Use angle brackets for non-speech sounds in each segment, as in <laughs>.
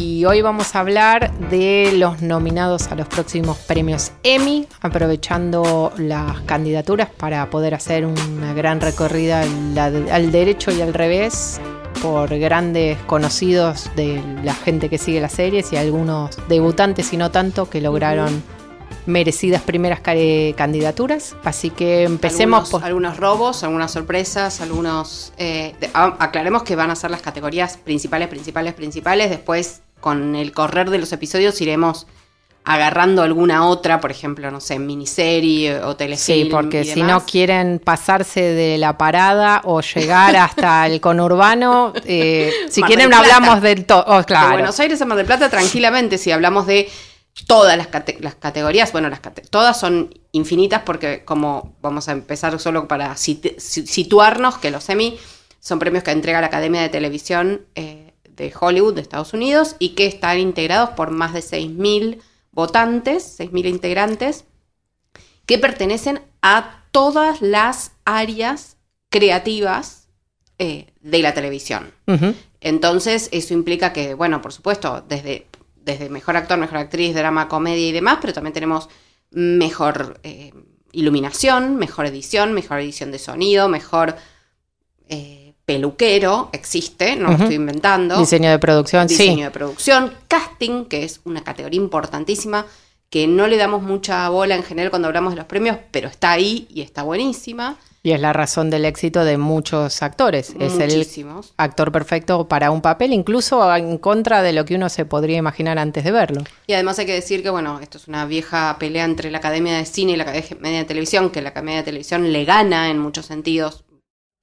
Y hoy vamos a hablar de los nominados a los próximos premios Emmy, aprovechando las candidaturas para poder hacer una gran recorrida al, al derecho y al revés por grandes conocidos de la gente que sigue las series y algunos debutantes y no tanto que lograron merecidas primeras ca- candidaturas. Así que empecemos algunos, por... algunos robos, algunas sorpresas, algunos... eh, de- a- aclaremos que van a ser las categorías principales, principales, principales. Después, con el correr de los episodios, iremos agarrando alguna otra, por ejemplo, no sé, miniserie o telefilm Sí, porque y si no quieren pasarse de la parada o llegar hasta <laughs> el conurbano, eh, si Mar quieren del hablamos del todo. Claro. Buenos Aires a Mar del Plata, tranquilamente, si hablamos de todas las, cate- las categorías, bueno, las cate- todas son infinitas porque como vamos a empezar solo para sit- si- situarnos, que los Emmy son premios que entrega la Academia de Televisión eh, de Hollywood de Estados Unidos y que están integrados por más de 6.000 votantes, 6.000 integrantes, que pertenecen a todas las áreas creativas eh, de la televisión. Entonces, eso implica que, bueno, por supuesto, desde, desde mejor actor, mejor actriz, drama, comedia y demás, pero también tenemos mejor eh, iluminación, mejor edición, mejor edición de sonido, mejor eh, peluquero, existe, no lo estoy inventando. Diseño de producción, Diseño sí. de producción, casting, que es una categoría importantísima, que no le damos mucha bola en general cuando hablamos de los premios, pero está ahí y está buenísima. Y es la razón del éxito de muchos actores. Es el Muchísimos. actor perfecto para un papel, incluso en contra de lo que uno se podría imaginar antes de verlo. Y además hay que decir que, bueno, esto es una vieja pelea entre la Academia de Cine y la Academia de Televisión, que la Academia de Televisión le gana en muchos sentidos,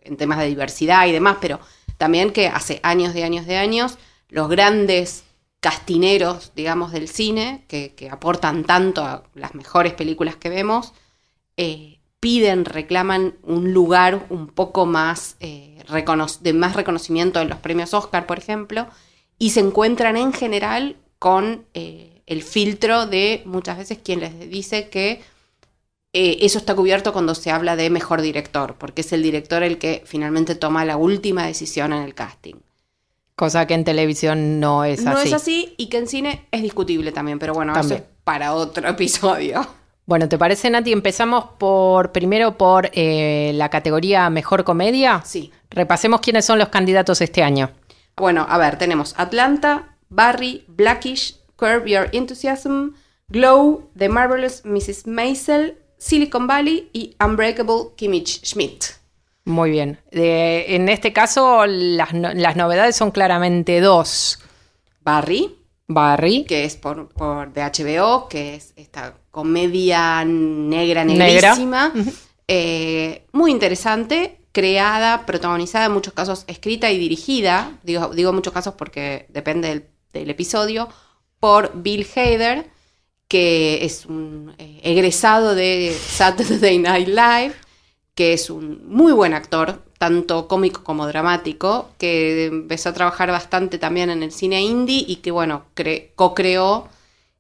en temas de diversidad y demás, pero también que hace años de años de años, los grandes castineros, digamos, del cine, que, que aportan tanto a las mejores películas que vemos, eh, piden, reclaman un lugar un poco más eh, de más reconocimiento en los premios Oscar, por ejemplo, y se encuentran en general con eh, el filtro de muchas veces quien les dice que eh, eso está cubierto cuando se habla de mejor director, porque es el director el que finalmente toma la última decisión en el casting. Cosa que en televisión no es no así. es así y que en cine es discutible también, pero bueno, También. eso es para otro <laughs> episodio. Bueno, ¿te parece, Nati? Empezamos por primero por eh, la categoría Mejor Comedia. Sí. Repasemos quiénes son los candidatos este año. Bueno, a ver, tenemos Atlanta, Barry, Blackish, Curb Your Enthusiasm, Glow, The Marvelous Mrs. Maisel, Silicon Valley y Unbreakable Kimmich Schmidt. Muy bien. De- en este caso, las, no- las novedades son claramente dos. Barry, Barry, que es por, por de HBO, que es esta comedia negra, Negra. negrísima, eh, muy interesante, creada, protagonizada, en muchos casos escrita y dirigida, digo, digo muchos casos porque depende del, del episodio, por Bill Hader, que es un eh, egresado de Saturday Night Live, que es un muy buen actor, tanto cómico como dramático, que empezó a trabajar bastante también en el cine indie y que, bueno, cre- co-creó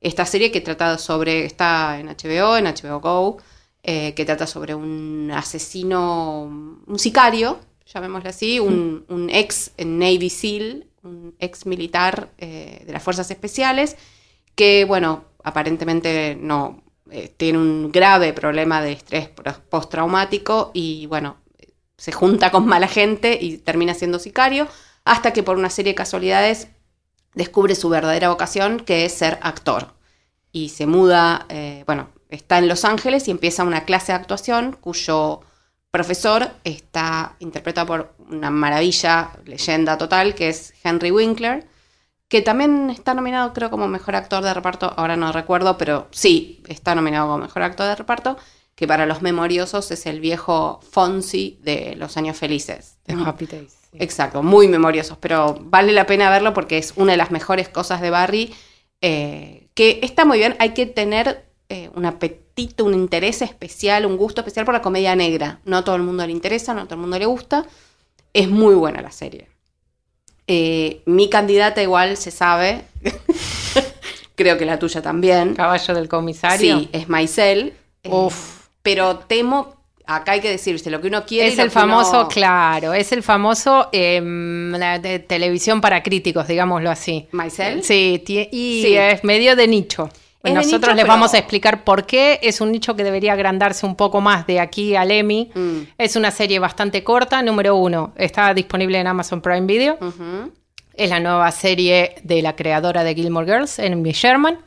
esta serie que trata sobre, está en HBO, en HBO Go, eh, que trata sobre un asesino, un sicario, llamémosle así, un, un ex Navy SEAL, un ex militar eh, de las Fuerzas Especiales, que, bueno, aparentemente no eh, tiene un grave problema de estrés postraumático y, bueno, se junta con mala gente y termina siendo sicario, hasta que por una serie de casualidades descubre su verdadera vocación, que es ser actor. Y se muda, eh, bueno, está en Los Ángeles y empieza una clase de actuación cuyo profesor está interpretado por una maravilla, leyenda total, que es Henry Winkler, que también está nominado creo como mejor actor de reparto, ahora no recuerdo, pero sí, está nominado como mejor actor de reparto, que para los memoriosos es el viejo Fonsi de Los Años Felices. The Happy Days. Exacto, muy memoriosos, pero vale la pena verlo porque es una de las mejores cosas de Barry, eh, que está muy bien, hay que tener eh, un apetito, un interés especial, un gusto especial por la comedia negra. No a todo el mundo le interesa, no a todo el mundo le gusta. Es muy buena la serie. Eh, mi candidata igual se sabe, <laughs> creo que la tuya también. Caballo del comisario. Sí, es Maisel. eh, Uf. pero temo, acá hay que decirse lo que uno quiere. Es el famoso, uno- claro, es el famoso em, la de televisión para críticos, digámoslo así. ¿Maisel? Sí, y Sí. es medio de nicho. Es de Nosotros nicho, les pero- vamos a explicar por qué es un nicho que debería agrandarse un poco más de aquí al Emmy. Mm. Es una serie bastante corta, número uno, está disponible en Amazon Prime Video. Es la nueva serie de la creadora de Gilmore Girls, Amy Sherman.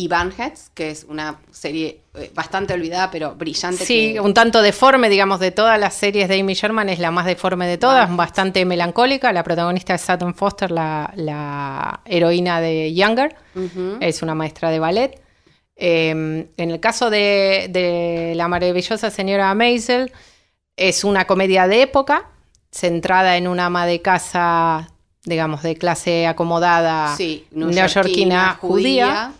Y Banheads, que es una serie eh, bastante olvidada, pero brillante. Sí, que- un tanto deforme, digamos, de todas las series de Amy Sherman, es la más deforme de todas, bastante melancólica. La protagonista es Sutton Foster, la, la heroína de Younger, es una maestra de ballet. Eh, en el caso de, de la maravillosa señora Maisel, es una comedia de época, centrada en una ama de casa, digamos, de clase acomodada Sí, neoyorquina judía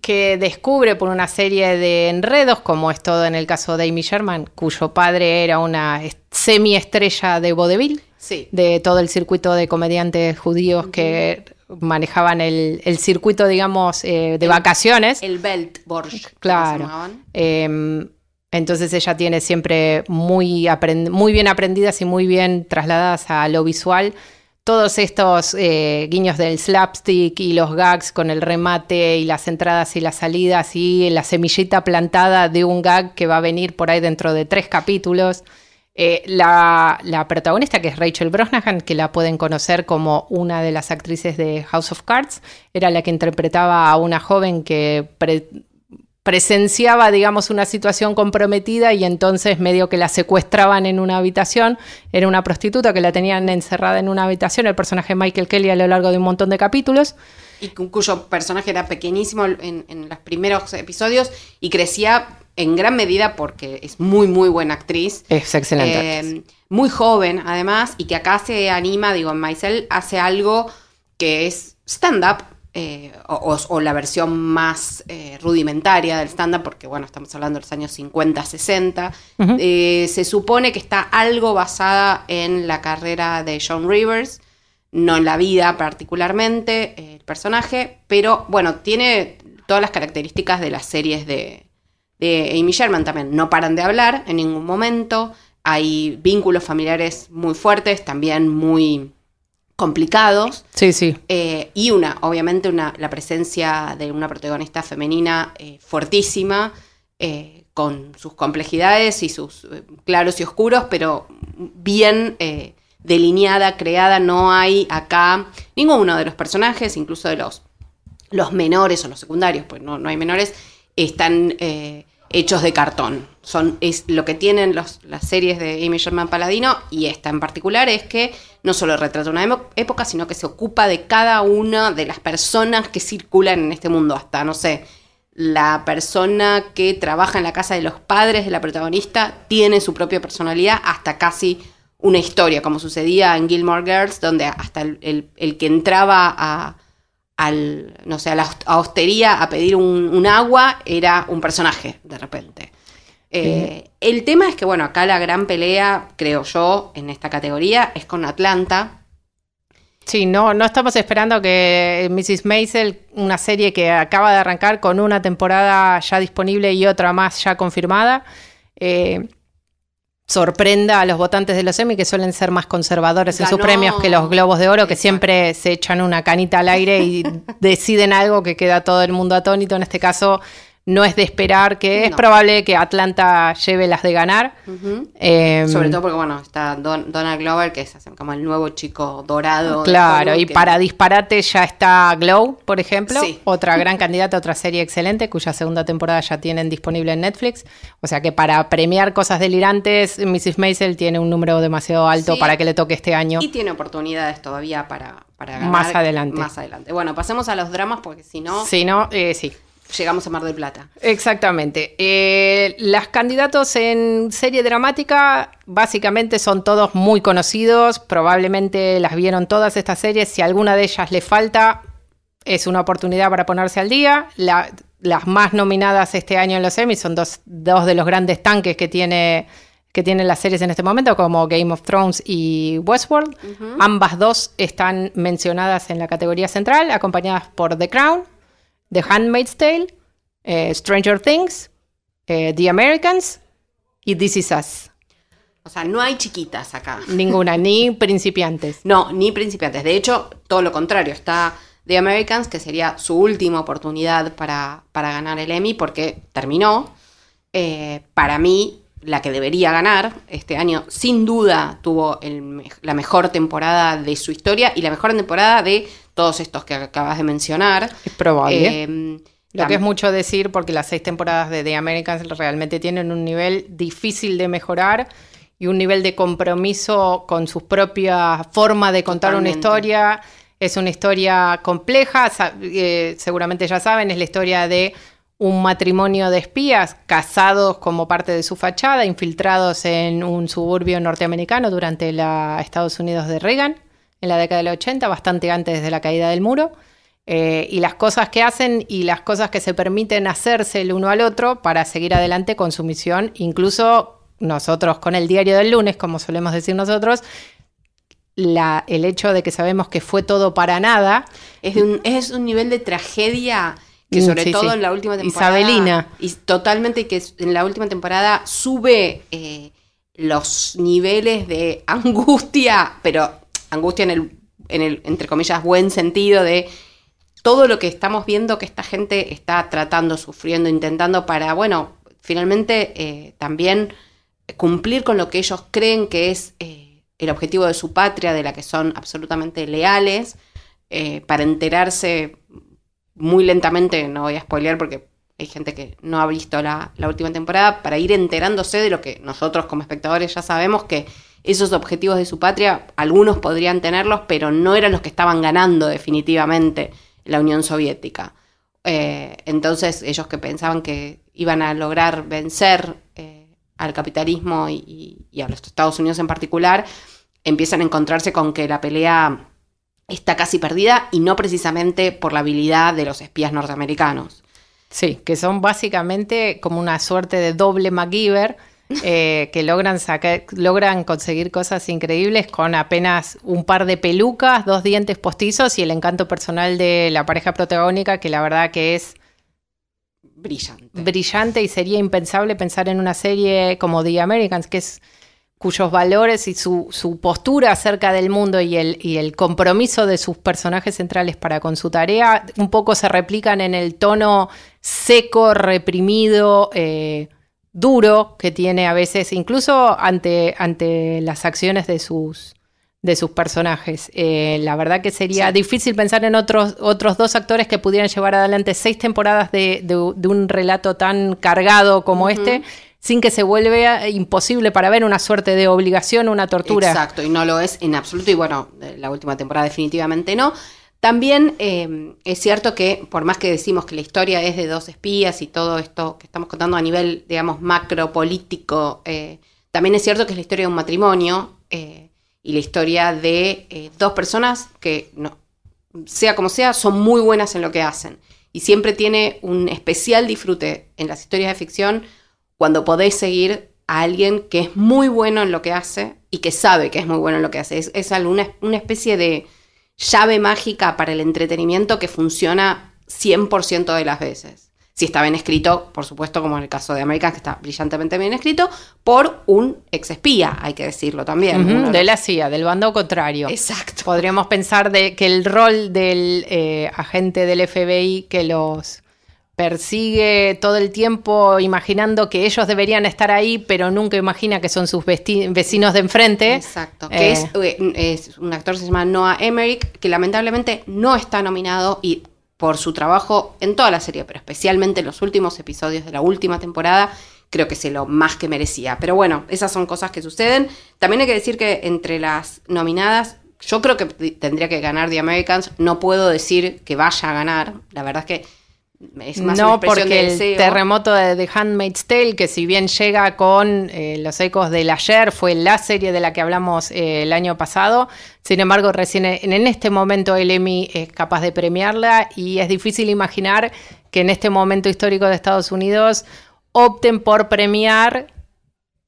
que descubre por una serie de enredos, como es todo en el caso de Amy Sherman, cuyo padre era una est- semiestrella de vodevil, Sí. de todo el circuito de comediantes judíos que manejaban el, el circuito, digamos, eh, de El- vacaciones. El Belt Borsch. Claro. Eh, entonces ella tiene siempre muy, aprend- muy bien aprendidas y muy bien trasladadas a lo visual todos estos eh, guiños del slapstick y los gags con el remate y las entradas y las salidas y la semillita plantada de un gag que va a venir por ahí dentro de tres capítulos. Eh, la, la protagonista, que es Rachel Brosnahan, que la pueden conocer como una de las actrices de House of Cards, era la que interpretaba a una joven que presenciaba, digamos, una situación comprometida y entonces medio que la secuestraban en una habitación. Era una prostituta que la tenían encerrada en una habitación, el personaje Michael Kelly a lo largo de un montón de capítulos. Y cu- cuyo personaje era pequeñísimo en, en los primeros episodios y crecía en gran medida porque es muy, muy buena actriz. Es excelente. Eh, actriz. muy joven, además, y que acá se anima, digo, en Maisel hace algo que es stand-up, eh, o, o- o la versión más eh, rudimentaria del stand-up, porque bueno, estamos hablando de los años 50, 60. Ujú. Eh, se supone que está algo basada en la carrera de John Rivers, no en la vida particularmente, el personaje, pero bueno, tiene todas las características de las series de, de Amy Sherman también. No paran de hablar en ningún momento, hay vínculos familiares muy fuertes, también muy complicados. Sí, sí. Eh, y una, obviamente, una, la presencia de una protagonista femenina eh, fuertísima, eh, con sus complejidades y sus eh, claros y oscuros, pero bien delineada, creada. No hay acá ninguno de los personajes, incluso de los, los menores o los secundarios, pues no, no hay menores, están hechos de cartón. Son, es lo que tienen los- las series de Amy Sherman Paladino y esta en particular es que no solo retrata una época, sino que se ocupa de cada una de las personas que circulan en este mundo, hasta, no sé, la persona que trabaja en la casa de los padres de la protagonista tiene su propia personalidad, hasta casi una historia, como sucedía en Gilmore Girls, donde hasta el, el- el que entraba a, al, no sé, a la a hostería a pedir un, un agua era un personaje, de repente. Eh, el tema es que, bueno, acá la gran pelea, creo yo, en esta categoría es con Atlanta. Sí, no, no estamos esperando que Mrs. Maisel, una serie que acaba de arrancar con una temporada ya disponible y otra más ya confirmada, eh, sorprenda a los votantes de los Emmy que suelen ser más conservadores en sus premios que los Globos de Oro, que Exacto. siempre se echan una canita al aire y <laughs> deciden algo que queda todo el mundo atónito. En este caso, no es de esperar que es No. probable que Atlanta lleve las de ganar. Eh, Sobre todo porque, bueno, está Don- Donald Glover, que es como el nuevo chico dorado. Claro, Hollywood, y que- para disparate ya está Glow, por ejemplo, Sí. otra gran <laughs> candidata, otra serie excelente, cuya segunda temporada ya tienen disponible en Netflix. O sea que para premiar cosas delirantes, Mrs. Maisel tiene un número demasiado alto Sí. para que le toque este año. Y tiene oportunidades todavía para, para ganar Más adelante. Más adelante. Bueno, pasemos a los dramas porque si no, Si no, eh, sí. Llegamos a Mar del Plata. Exactamente. Eh, las candidatos en serie dramática básicamente son todos muy conocidos, probablemente las vieron todas estas series, si alguna de ellas le falta, es una oportunidad para ponerse al día. las más nominadas este año en los Emmys son dos, dos de los grandes tanques que tiene que tienen las series en este momento, como Game of Thrones y Westworld. Ambas dos están mencionadas en la categoría central, acompañadas por The Crown, The Handmaid's Tale, eh, Stranger Things, eh, The Americans y This Is Us. O sea, no hay chiquitas acá. Ninguna, ni principiantes. <laughs> No, ni principiantes. De hecho, todo lo contrario. Está The Americans, que sería su última oportunidad para, para ganar el Emmy, porque terminó. Eh, para mí, la que debería ganar este año, sin duda tuvo la mejor temporada de su historia y la mejor temporada de todos estos que acabas de mencionar. Es probable. Em, lo que es mucho decir porque las seis temporadas de The Americans realmente tienen un nivel difícil de mejorar y un nivel de compromiso con su propia forma de contar una historia. Es una historia compleja, eh, seguramente ya saben, es la historia de un matrimonio de espías casados como parte de su fachada, infiltrados en un suburbio norteamericano durante la Estados Unidos de Reagan en la década del 80, bastante antes de la caída del muro. Eh, y las cosas que hacen y las cosas que se permiten hacerse el uno al otro para seguir adelante con su misión, incluso nosotros con el diario del lunes, como solemos decir nosotros, la, el hecho de que sabemos que fue todo para nada. Es, un, es un nivel de tragedia que mm, sobre todo en la última temporada. Isabelina. Y totalmente que en la última temporada sube eh, los niveles de angustia, pero angustia en el, en el, entre comillas, buen sentido de todo lo que estamos viendo que esta gente está tratando, sufriendo, intentando para, bueno, finalmente eh, también cumplir con lo que ellos creen que es eh, el objetivo de su patria, de la que son absolutamente leales, para enterarse muy lentamente, no voy a spoilear porque hay gente que no ha visto la, última temporada, para ir enterándose de lo que nosotros como espectadores ya sabemos que esos objetivos de su patria, algunos podrían tenerlos, pero no eran los que estaban ganando definitivamente la Unión Soviética. Eh, entonces ellos que pensaban que iban a lograr vencer eh, al capitalismo y, y, a los Estados Unidos en particular, empiezan a encontrarse con que la pelea está casi perdida y no precisamente por la habilidad de los espías norteamericanos. Sí, que son básicamente como una suerte de doble MacGyver eh, que logran, sacar, logran conseguir cosas increíbles con apenas un par de pelucas, dos dientes postizos y el encanto personal de la pareja protagónica que la verdad que es brillante. Brillante y sería impensable pensar en una serie como The Americans, que es cuyos valores y su, postura acerca del mundo y el, y el, compromiso de sus personajes centrales para con su tarea un poco se replican en el tono seco, reprimido, eh, duro que tiene a veces, incluso ante, ante las acciones de sus, de sus personajes. Eh, la verdad que sería difícil pensar en otros, otros dos actores que pudieran llevar adelante seis temporadas de, un relato tan cargado como este sin que se vuelva imposible para ver una suerte de obligación, una tortura. Exacto, y no lo es en absoluto, y bueno, la última temporada definitivamente no. También eh, es cierto que, por más que decimos que la historia es de dos espías y todo esto que estamos contando a nivel, digamos, macro político, eh, también es cierto que es la historia de un matrimonio eh, y la historia de dos personas que, no, sea como sea, son muy buenas en lo que hacen. Y siempre tiene un especial disfrute en las historias de ficción cuando podéis seguir a alguien que es muy bueno en lo que hace y que sabe que es muy bueno en lo que hace. Es, es una especie de llave mágica para el entretenimiento que funciona 100% de las veces. Si está bien escrito, por supuesto, como en el caso de American, que está brillantemente bien escrito, por un ex espía, hay que decirlo también. de la CIA, del bando contrario. Exacto. Podríamos pensar de que el rol del eh, agente del FBI que los persigue todo el tiempo imaginando que ellos deberían estar ahí, pero nunca imagina que son sus vecinos de enfrente. Exacto. Que es, eh, es, un actor que se llama Noah Emmerich, que lamentablemente no está nominado y por su trabajo en toda la serie, pero especialmente en los últimos episodios de la última temporada, creo que se lo más que merecía. Pero bueno, esas son cosas que suceden. También hay que decir que entre las nominadas, yo creo que tendría que ganar The Americans. No puedo decir que vaya a ganar. La verdad es que Es más No, porque el deseo. terremoto de The Handmaid's Tale, que si bien llega con eh, los ecos del ayer, fue la serie de la que hablamos eh, el año pasado. Sin embargo, recién en, en este momento el Emmy es capaz de premiarla y es difícil imaginar que en este momento histórico de Estados Unidos opten por premiar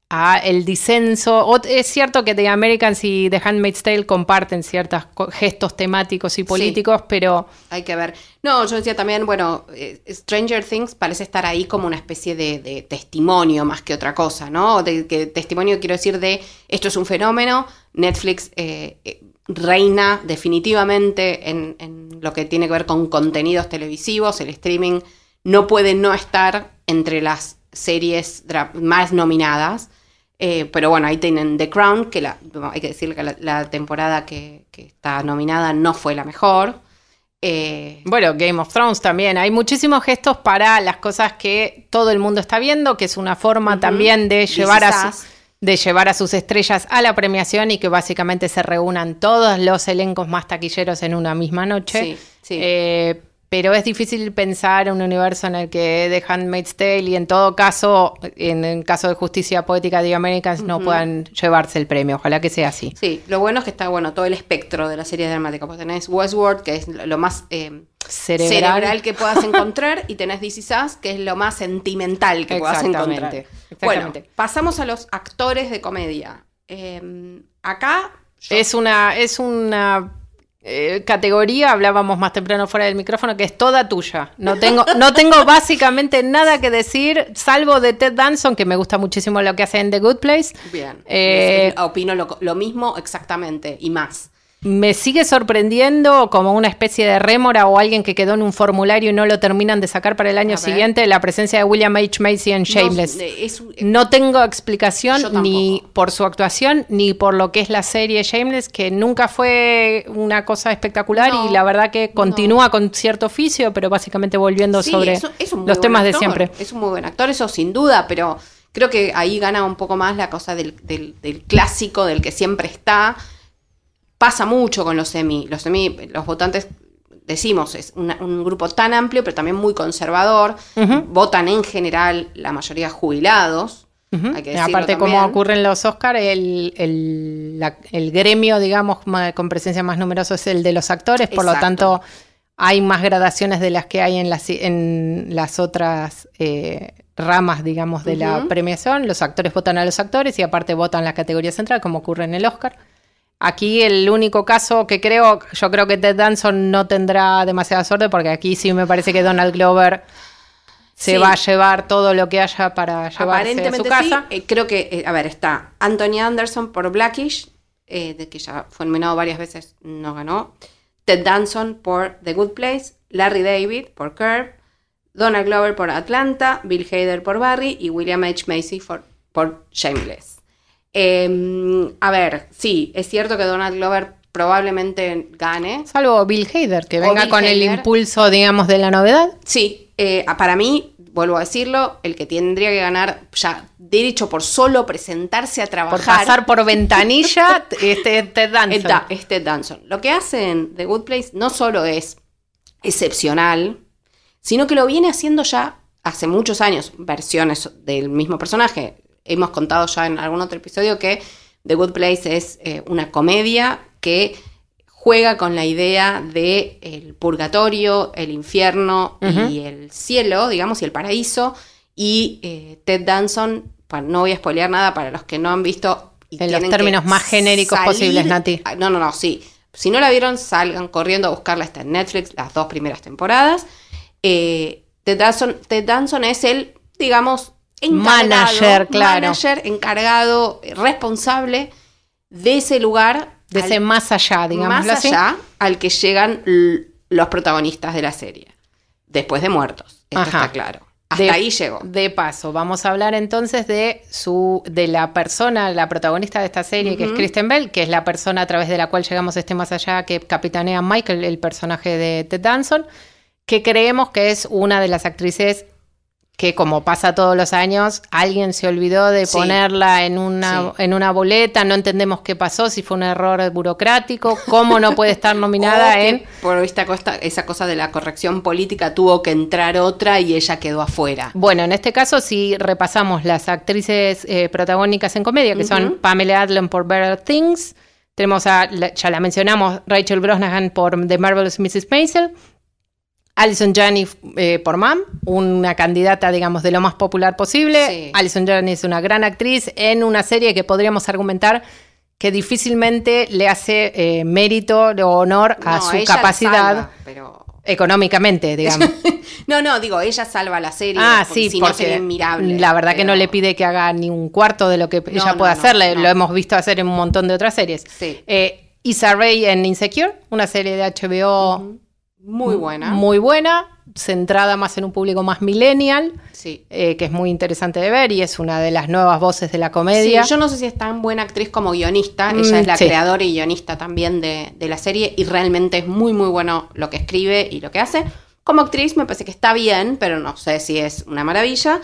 a el disenso. Es cierto que The Americans y The Handmaid's Tale comparten ciertos gestos temáticos y políticos, pero Hay que ver. No, yo decía también, bueno, eh, Stranger Things parece estar ahí como una especie de, testimonio más que otra cosa, ¿no? De, que testimonio quiero decir de esto es un fenómeno, Netflix eh, eh, reina definitivamente en, lo que tiene que ver con contenidos televisivos, el streaming no puede no estar entre las series más nominadas. Eh, pero bueno, ahí tienen The Crown, que la, hay que decirle que la, temporada que está nominada no fue la mejor. Eh, Bueno, Game of Thrones también. Hay muchísimos gestos para las cosas que todo el mundo está viendo, que es una forma también de llevar, a su- de llevar a sus estrellas a la premiación y que básicamente se reúnan todos los elencos más taquilleros en una misma noche. Sí, sí. Eh, pero es difícil pensar un universo en el que The Handmaid's Tale y en todo caso, en el caso de Justicia Poética de Americans, no puedan llevarse el premio. Ojalá que sea así. Sí, lo bueno es que está bueno todo el espectro de la serie dramática. Pues tenés Westworld, que es lo más eh, Cerebral. cerebral. que puedas encontrar, y tenés This Is Us, que es lo más sentimental que puedas encontrar. exactamente. Bueno, pasamos a los actores de comedia. Eh, acá. yo- Es una, es una eh, categoría, hablábamos más temprano fuera del micrófono, que es toda tuya. No tengo, no tengo <laughs> básicamente nada que decir, salvo de Ted Danson, que me gusta muchísimo lo que hace en The Good Place. Bien. Eh, opino lo, lo mismo exactamente y más. Me sigue sorprendiendo como una especie de rémora o alguien que quedó en un formulario y no lo terminan de sacar para el año siguiente, la presencia de William H. Macy en Shameless. No, eh, es un- No tengo explicación ni por su actuación ni por lo que es la serie Shameless, que nunca fue una cosa espectacular No, y la verdad que continúa con cierto oficio, pero básicamente volviendo Sí, sobre es los temas de siempre. Es un muy buen actor, eso sin duda, pero creo que ahí gana un poco más la cosa del, del- del clásico, del que siempre está. Pasa mucho con los semi. Los semi, los votantes, decimos, es una- un grupo tan amplio, pero también muy conservador. Votan en general la mayoría jubilados. Hay que Aparte, como también. ocurre en los Oscars, el, el- la- el gremio, digamos, con presencia más numerosa es el de los actores, por lo tanto, hay más gradaciones de las que hay en las, en las otras eh, ramas, digamos, de la premiación. Los actores votan a los actores y aparte votan la categoría central, como ocurre en el Oscar. Aquí el único caso que creo, yo creo que Ted Danson no tendrá demasiada suerte porque aquí sí me parece que Donald Glover se Sí. va a llevar todo lo que haya para llevarse a su casa. sí. Eh, creo que, eh, a ver, está Anthony Anderson por Blackish, eh, de que ya fue nominado varias veces, no ganó. Ted Danson por The Good Place, Larry David por Curb, Donald Glover por Atlanta, Bill Hader por Barry y William H. Macy por, por Shameless. Eh, a ver, sí, es cierto que Donald Glover probablemente gane. Salvo Bill Hader, que O venga Bill con el impulso, digamos, de la novedad. Sí, eh, para mí, vuelvo a decirlo, el que tendría que ganar ya derecho por solo presentarse a trabajar. Por pasar por ventanilla, <laughs> este Ted Danson. Está, es Ted Danson. Lo que hace en The Good Place no solo es excepcional, sino que lo viene haciendo ya hace muchos años, versiones del mismo personaje. Hemos contado ya en algún otro episodio que The Good Place es eh, una comedia que juega con la idea de el purgatorio, el infierno y el cielo, digamos, y el paraíso. Y eh, Ted Danson, no voy a spoilear nada para los que no han visto. y En los términos más genéricos posibles, Nati. Ah, No, no, no, sí. Si no la vieron, salgan corriendo a buscarla. Está en Netflix, las dos primeras temporadas. Eh, Ted, Danson, Ted Danson es el, digamos, Manager, claro. manager, encargado, responsable de ese lugar. De al- ese más allá, digamos. más allá al que llegan los protagonistas de la serie. Después de muertos. Esto Ajá. está claro. Hasta De- ahí llegó. De paso, vamos a hablar entonces de su, de la persona, la protagonista de esta serie, que es. Kristen Bell, que es la persona a través de la cual llegamos a este más allá, que capitanea Michael, el personaje de Ted Danson, que creemos que es una de las actrices que como pasa todos los años, alguien se olvidó de Sí. ponerla en una, Sí. en una boleta, no entendemos qué pasó, si fue un error burocrático, cómo no puede estar <laughs> nominada en... Por esta costa, esa cosa de la corrección política tuvo que entrar otra y ella quedó afuera. Bueno, en este caso, si repasamos las actrices eh, protagónicas en comedia, que son. Pamela Adlon por Better Things, tenemos a, ya la mencionamos, Rachel Brosnahan por The Marvelous Mrs. Maisel, Alison Janney eh, por Mam, una candidata, digamos, de lo más popular posible. Sí. Alison Janney es una gran actriz en una serie que podríamos argumentar que difícilmente le hace eh, mérito o honor a No, su capacidad salva, pero... económicamente, <laughs> digamos. No, no, digo, ella salva la serie. Ah, porque sí, si no porque sería inmirable. la verdad que no le pide que haga ni un cuarto de lo que ella no, hacerle. no. Lo hemos visto hacer en un montón de otras series. Sí. Eh, Issa Rae en Insecure, una serie de HBO Muy buena. muy buena, centrada más en un público más millennial, Sí. eh, que es muy interesante de ver y es una de las nuevas voces de la comedia. Sí, yo no sé si es tan buena actriz como guionista. Mm, Ella es la sí. creadora y guionista también de, de la serie y realmente es muy, muy bueno lo que escribe y lo que hace. Como actriz me parece que está bien, pero no sé si es una maravilla.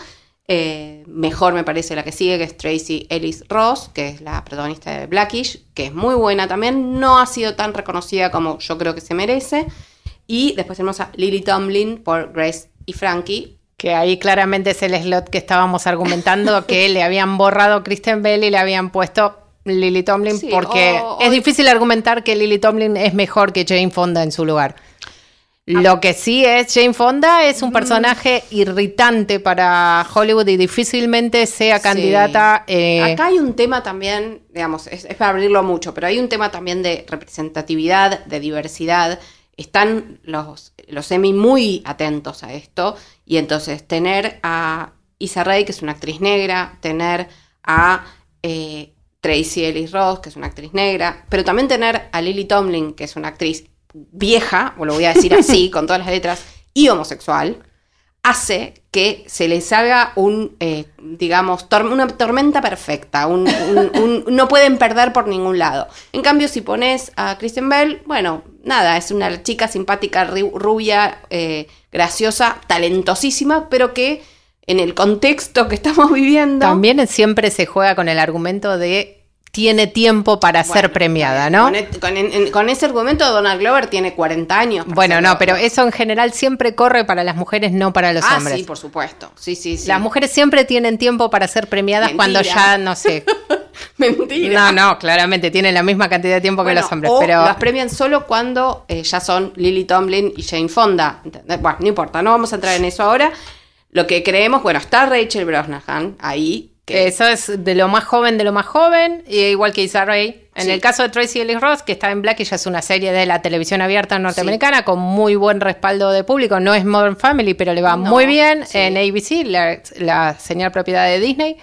Eh, mejor me parece la que sigue, que es Tracy Ellis Ross, que es la protagonista de Blackish, que es muy buena también. No ha sido tan reconocida como yo creo que se merece. Y después tenemos a Lily Tomlin por Grace y Frankie, Que ahí claramente es el slot que estábamos argumentando, <laughs> que le habían borrado Kristen Bell y le habían puesto Lily Tomlin, Sí, porque o- es difícil argumentar que Lily Tomlin es mejor que Jane Fonda en su lugar. Ah. Lo que sí es, Jane Fonda es Mm. un personaje irritante para Hollywood y difícilmente sea Sí. candidata. eh, Acá hay un tema también, digamos, es, es para abrirlo mucho, pero hay un tema también de representatividad, de diversidad. Están los, los Emmy muy atentos a esto. Y entonces tener a Issa Rae, que es una actriz negra, tener a eh, Tracy Ellis Ross, que es una actriz negra, pero también tener a Lily Tomlin, que es una actriz vieja, o lo voy a decir así, <laughs> con todas las letras, y homosexual, hace que se les haga un, eh, digamos, una tormenta perfecta. un- no pueden perder por ningún lado. En cambio, si pones a Kristen Bell, bueno, nada, es una chica simpática, rubia, eh, graciosa, talentosísima, pero que en el contexto que estamos viviendo... También siempre se juega con el argumento de tiene tiempo para ser premiada, ¿no? Con, e- con- ese argumento, Donald Glover tiene 40 años. Bueno, no, pero eso en general siempre corre para las mujeres, no para los Ah, hombres. sí, por supuesto. Sí, sí, sí. Las mujeres siempre tienen tiempo para ser premiadas Mentira. cuando ya, no sé. <laughs> Mentira. No, no, claramente tienen la misma cantidad de tiempo Bueno, que los hombres, o pero las premian solo cuando eh, ya son Lily Tomlin y Jane Fonda. Bueno, no importa, no vamos a entrar en eso ahora. Lo que creemos, bueno, está Rachel Brosnahan ahí. Que eso es de lo más joven de lo más joven, y igual que Issa Rae. En Sí. el caso de Tracy Ellis Ross, que está en Black, ella es una serie de la televisión abierta norteamericana con muy buen respaldo de público. No es Modern Family, pero le va No, muy bien sí. en ABC, la, la señal propiedad de Disney.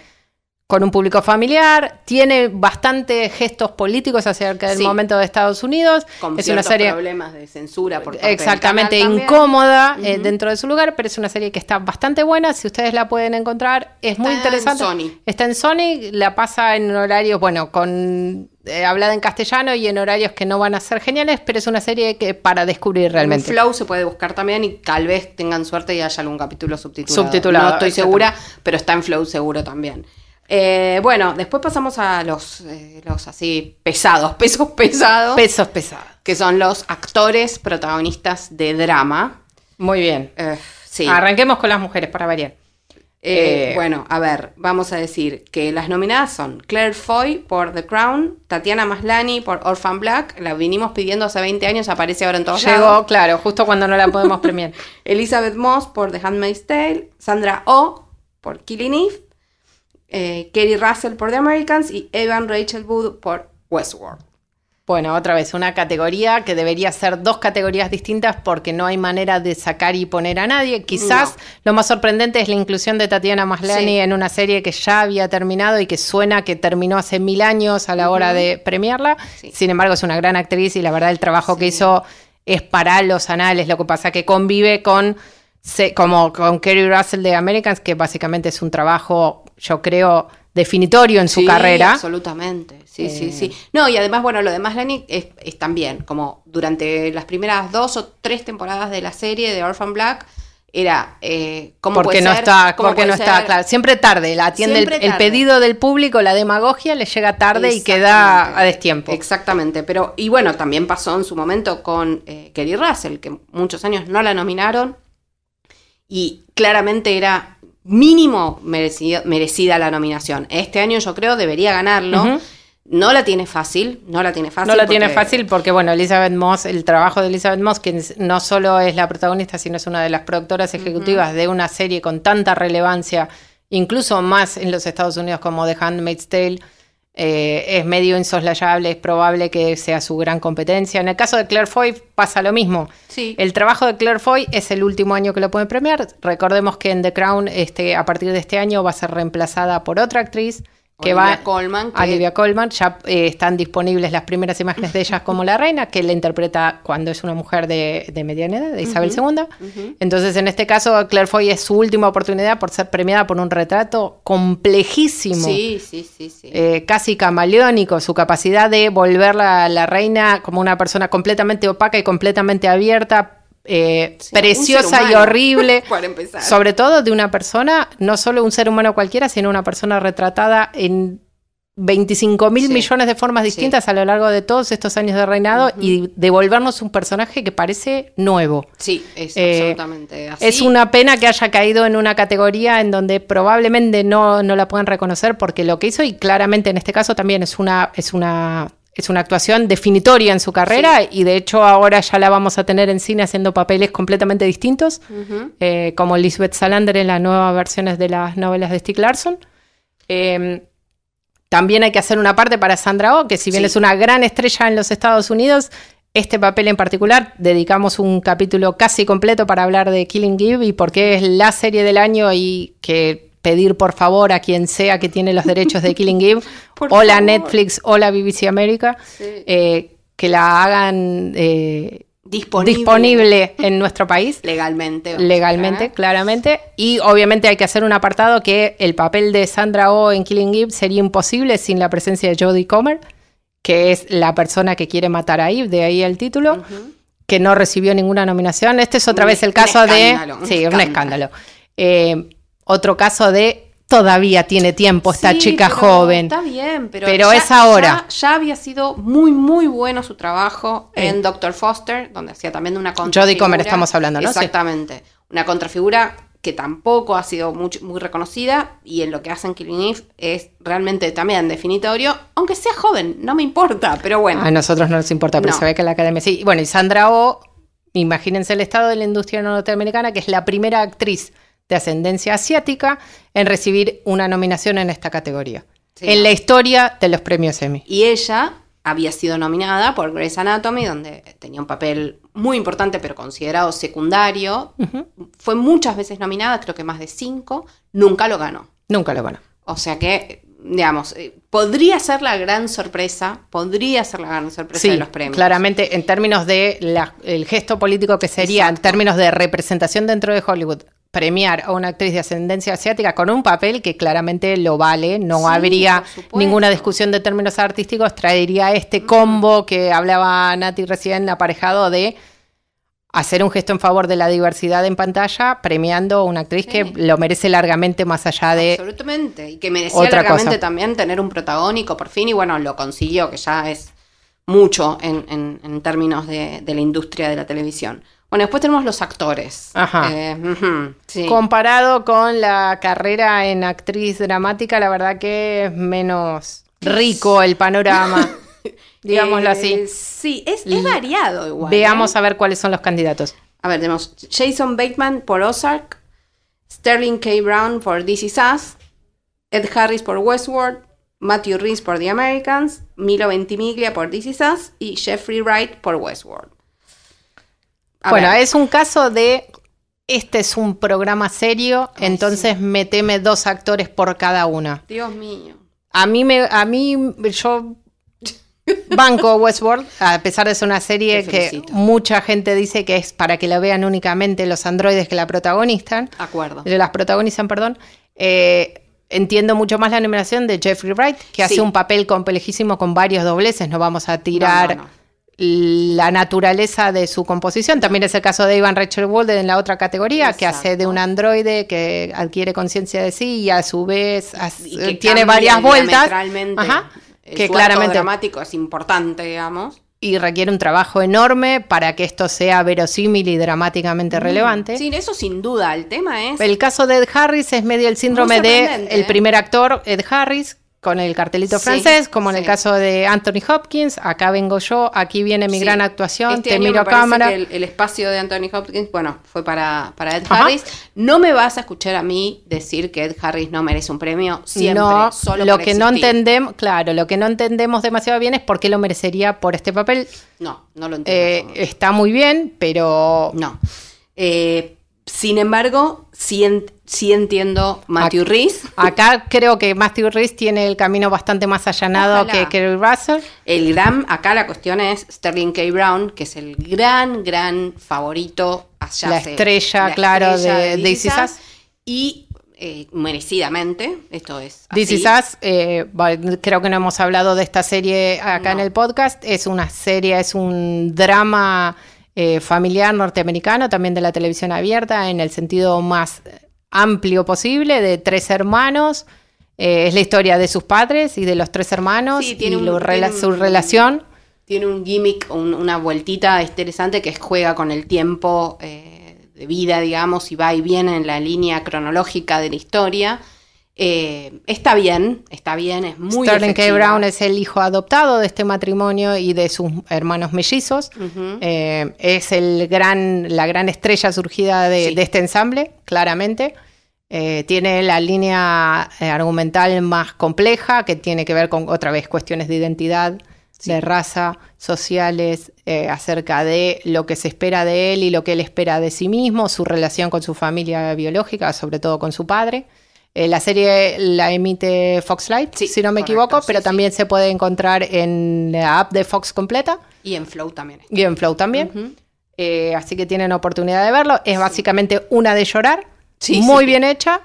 Con un público familiar, tiene bastante gestos políticos acerca del Sí. momento de Estados Unidos. con es una serie problemas de censura por Exactamente, incómoda eh, dentro de su lugar, pero es una serie que está bastante buena. Si ustedes la pueden encontrar, es muy Está en interesante. Sony. Está en Sony, la pasa en horarios, bueno, con eh, hablada en castellano y en horarios que no van a ser geniales, pero es una serie que para descubrir En realmente. Flow se puede buscar también y tal vez tengan suerte y haya algún capítulo subtitulado. Subtitulado, No estoy segura, pero está en Flow seguro también. Eh, bueno, después pasamos a los, eh, los así pesados, <laughs> pesos pesados, Pesos pesados. que son los actores protagonistas de drama. Muy bien. Eh, sí. Arranquemos con las mujeres para variar. Bueno, a ver, vamos a decir que las nominadas son Claire Foy por The Crown, Tatiana Maslany por Orphan Black, la vinimos pidiendo hace 20 años, aparece ahora en todos Llegó, lados. claro, justo cuando no la podemos premiar. <laughs> Elizabeth Moss por The Handmaid's Tale, Sandra Oh por Killing Eve, eh, Kerry Russell por The Americans y Evan Rachel Wood por Westworld. Bueno, otra vez, una categoría que debería ser dos categorías distintas porque no hay manera de sacar y poner a nadie. Quizás No. lo más sorprendente es la inclusión de Tatiana Maslany Sí. en una serie que ya había terminado y que suena que terminó hace mil años a la hora de premiarla. Sí. Sin embargo, es una gran actriz y la verdad el trabajo que hizo es para los anales. Lo que pasa que convive con, como con Kerry Russell de Americans, que básicamente es un trabajo, yo creo, definitorio en su Sí, carrera. Absolutamente, sí, sí, Eh. sí. No, y además, bueno, lo de Maslany es, es también, como durante las primeras dos o tres temporadas de la serie de Orphan Black, era eh, cómo porque puede no ser, está, cómo porque puede no está ser. claro. Siempre tarde, la atiende el, pedido del público, la demagogia le llega tarde y queda a destiempo. Exactamente, pero y bueno, también pasó en su momento con eh, Kerry Russell, que muchos años no la nominaron y claramente era mínimo merecida, merecida la nominación. Este año yo creo debería ganarlo. No la tiene fácil, no la tiene fácil. No la tiene porque- fácil porque, bueno, Elizabeth Moss, el trabajo de Elizabeth Moss, que no solo es la protagonista, sino es una de las productoras ejecutivas de una serie con tanta relevancia, incluso más en los Estados Unidos como The Handmaid's Tale, eh, es medio insoslayable, es probable que sea su gran competencia. En el caso de Claire Foy pasa lo mismo. Sí. El trabajo de Claire Foy es el último año que lo pueden premiar. Recordemos que en The Crown, este, a partir de este año, va a ser reemplazada por otra actriz que Olivia va Colman, que- Olivia Colman. Ya eh, están disponibles las primeras imágenes de ella como la reina, que la interpreta cuando es una mujer de, de mediana edad, de Isabel II. Entonces, en este caso, Claire Foy es su última oportunidad por ser premiada por un retrato complejísimo Sí, sí, sí, sí. eh, casi camaleónico, su capacidad de volverla a la reina como una persona completamente opaca y completamente abierta, eh, Sí, preciosa y horrible. <laughs> para empezar. Sobre todo de una persona, no solo un ser humano cualquiera, sino una persona retratada en 25 mil Sí. millones de formas Sí. distintas a lo largo de todos estos años de reinado y devolvernos un personaje que parece nuevo. sí, es eh, absolutamente así. Es una pena que haya caído en una categoría en donde probablemente no, no la puedan reconocer porque lo que hizo, y claramente en este caso también es una, es una, es una actuación definitoria en su carrera y de hecho ahora ya la vamos a tener en cine haciendo papeles completamente distintos, eh, como Lisbeth Salander en las nuevas versiones de las novelas de Stieg Larsson. Eh, también hay que hacer una parte para Sandra Oh, que si bien Sí. es una gran estrella en los Estados Unidos, este papel en particular, dedicamos un capítulo casi completo para hablar de Killing Eve y por qué es la serie del año y que pedir por favor a quien sea que tiene los derechos de Killing Eve, <laughs> Por o la favor. Netflix o la BBC América, Sí. eh, que la hagan eh, disponible, disponible en nuestro país legalmente. legalmente, claramente. Y obviamente hay que hacer un apartado que el papel de Sandra Oh en Killing Eve sería imposible sin la presencia de Jodie Comer, que es la persona que quiere matar a Eve, de ahí el título, que no recibió ninguna nominación. Este es otra Un- vez el caso de... un escándalo. escándalo. Eh, otro caso de todavía tiene tiempo esta Sí, chica pero joven. Está bien, pero, Pero ya- es ahora. Ya, ya había sido muy, muy bueno su trabajo en Doctor Foster, donde hacía también una contrafigura. Jodie Comer estamos hablando, ¿no? Sí. Exactamente. Una contrafigura que tampoco ha sido muy, muy reconocida y en lo que hacen Killing Eve es realmente también definitorio, aunque sea joven, no me importa, pero bueno. A nosotros no nos importa, pero No. se ve que la academia sí. Bueno, y Sandra Oh, imagínense el estado de la industria norteamericana, que es la primera actriz de ascendencia asiática en recibir una nominación en esta categoría. Sí. En la historia de los premios Emmy. Y ella había sido nominada por Grey's Anatomy, donde tenía un papel muy importante, pero considerado secundario. Fue muchas veces nominada, creo que más de cinco, nunca lo ganó. Nunca lo ganó. O sea que, digamos, eh, podría ser la gran sorpresa, podría ser la gran sorpresa Sí, de los premios. claramente, en términos de la- el gesto político que sería, en términos de representación dentro de Hollywood, premiar a una actriz de ascendencia asiática con un papel que claramente lo vale, no Sí, habría ninguna discusión de términos artísticos, traería este combo que hablaba Nati recién aparejado de hacer un gesto en favor de la diversidad en pantalla, premiando a una actriz Sí. que lo merece largamente más allá de... Absolutamente. Y que merecía otra largamente cosa. también tener un protagónico por fin, y bueno, lo consiguió, que ya es mucho en, en- en términos de, de la industria de la televisión. Bueno, después tenemos los actores. Ajá. Eh, sí. Comparado con la carrera en actriz dramática, la verdad que es menos rico el panorama, <laughs> digámoslo Eh, así. Sí, es, es variado igual. Veamos ¿eh? a ver cuáles son los candidatos. A ver, tenemos Jason Bateman por Ozark, Sterling K. Brown por This Is Us, Ed Harris por Westworld, Matthew Rhys por The Americans, Milo Ventimiglia por This Is Us y Jeffrey Wright por Westworld. A bueno, ver, es un caso de, este es un programa serio, Ay, entonces meteme dos actores por cada una. Dios mío. A mí, me, a mí yo <laughs> banco Westworld, a pesar de ser una serie que mucha gente dice que es para que la vean únicamente los androides que la protagonizan. Acuerdo. las protagonizan, perdón. Eh, entiendo mucho más la nominación de Jeffrey Wright, que Sí. hace un papel complejísimo con varios dobleces. No vamos a tirar No, no, no. La naturaleza de su composición. También es el caso de Ivan Rachel Walden en la otra categoría, que hace de un androide que adquiere conciencia de sí y a su vez tiene varias vueltas. Ajá, que claramente dramático es importante, digamos. Y requiere un trabajo enorme para que esto sea verosímil y dramáticamente mm. relevante. Sí, eso sin duda. El tema es. El caso de Ed Harris es medio el síndrome de el primer actor, Ed Harris, con el cartelito francés, como en el caso de Anthony Hopkins, acá vengo yo, aquí viene mi gran actuación, este te miro a cámara. el, espacio de Anthony Hopkins, bueno, fue para, para Ed Harris. No me vas a escuchar a mí decir que Ed Harris no merece un premio siempre, no, solo lo que no entendemos, claro, lo que no entendemos demasiado bien es por qué lo merecería por este papel. No, no lo entiendo. Eh, está muy bien, pero no. Eh, sin embargo, sí, entiendo Matthew Rhys. Acá creo que Matthew Rhys tiene el camino bastante más allanado que Kerry Russell. El gran, acá la cuestión es Sterling K. Brown, que es el gran, gran favorito allá. La estrella, claro, de, Daisy Sass. Y eh, merecidamente, esto es. Así. Sass, eh, creo que no hemos hablado de esta serie acá en el podcast. Es una serie, es un drama eh, familiar norteamericano, también de la televisión abierta, en el sentido más amplio posible, de tres hermanos. Eh, es la historia de sus padres y de los tres hermanos y su relación. Tiene un gimmick, una vueltita interesante que juega con el tiempo eh, de vida, digamos, y va y viene en la línea cronológica de la historia. Eh, está bien, está bien, es muy Sterling K. Brown es el hijo adoptado de este matrimonio y de sus hermanos mellizos. Eh, es el gran, la gran estrella surgida de, este ensamble, claramente. Eh, tiene la línea argumental más compleja, que tiene que ver con, otra vez, cuestiones de identidad, de raza, sociales, acerca de lo que se espera de él y lo que él espera de sí mismo, su relación con su familia biológica, sobre todo con su padre. Eh, la serie la emite Fox Light, si no me equivoco, pero también se puede encontrar en la app de Fox completa. Y en Flow también. Y en Flow también. Eh, así que tienen oportunidad de verlo. Es básicamente una de llorar, muy bien hecha,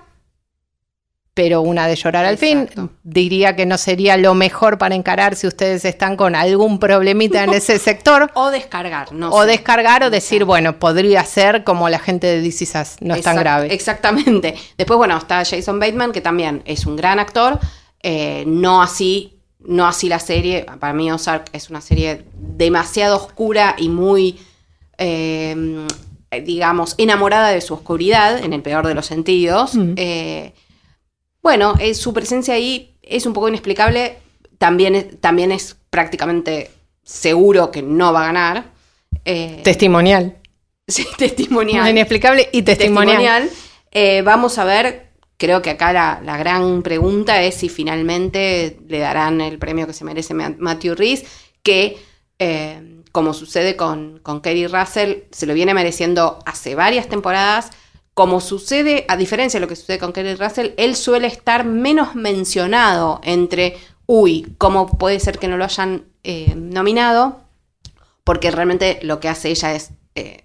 pero una de llorar al fin. Diría que no sería lo mejor para encarar si ustedes están con algún problemita en <laughs> ese sector. o descargar, no O descargar o decir, bueno, podría ser como la gente de DC Sass, no es tan grave. Exactamente. Después, bueno, está Jason Bateman, que también es un gran actor, eh, no así, no así la serie. Para mí Ozark es una serie demasiado oscura y muy... Eh, digamos, enamorada de su oscuridad, en el peor de los sentidos. Eh, bueno, eh, su presencia ahí es un poco inexplicable. También es, también es prácticamente seguro que no va a ganar. Eh, testimonial. <laughs> Sí, testimonial. Inexplicable y testimonial. Eh, vamos a ver, creo que acá la, gran pregunta es si finalmente le darán el premio que se merece Matthew Reese, que como sucede con, con Kerry Russell, se lo viene mereciendo hace varias temporadas como sucede, a diferencia de lo que sucede con Kelly Russell, él suele estar menos mencionado entre, uy, ¿cómo puede ser que no lo hayan eh, nominado? Porque realmente lo que hace ella es eh,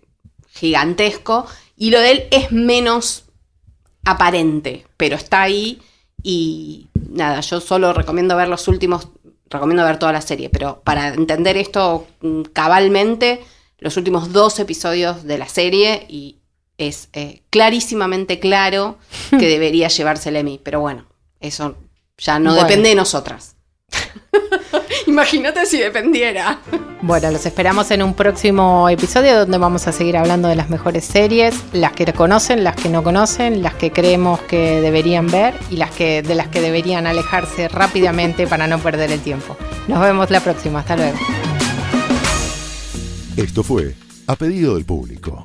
gigantesco y lo de él es menos aparente, pero está ahí y nada, yo solo recomiendo ver los últimos, recomiendo ver toda la serie, pero para entender esto mm, cabalmente, los últimos dos episodios de la serie y es eh, clarísimamente claro <laughs> que debería llevarse el Emmy, pero bueno, eso ya no depende de nosotras. <laughs> Imagínate si dependiera. Bueno, los esperamos en un próximo episodio donde vamos a seguir hablando de las mejores series, las que conocen, las que no conocen, las que creemos que deberían ver y las que de las que deberían alejarse rápidamente para no perder el tiempo. Nos vemos la próxima, hasta luego. Esto fue A pedido del público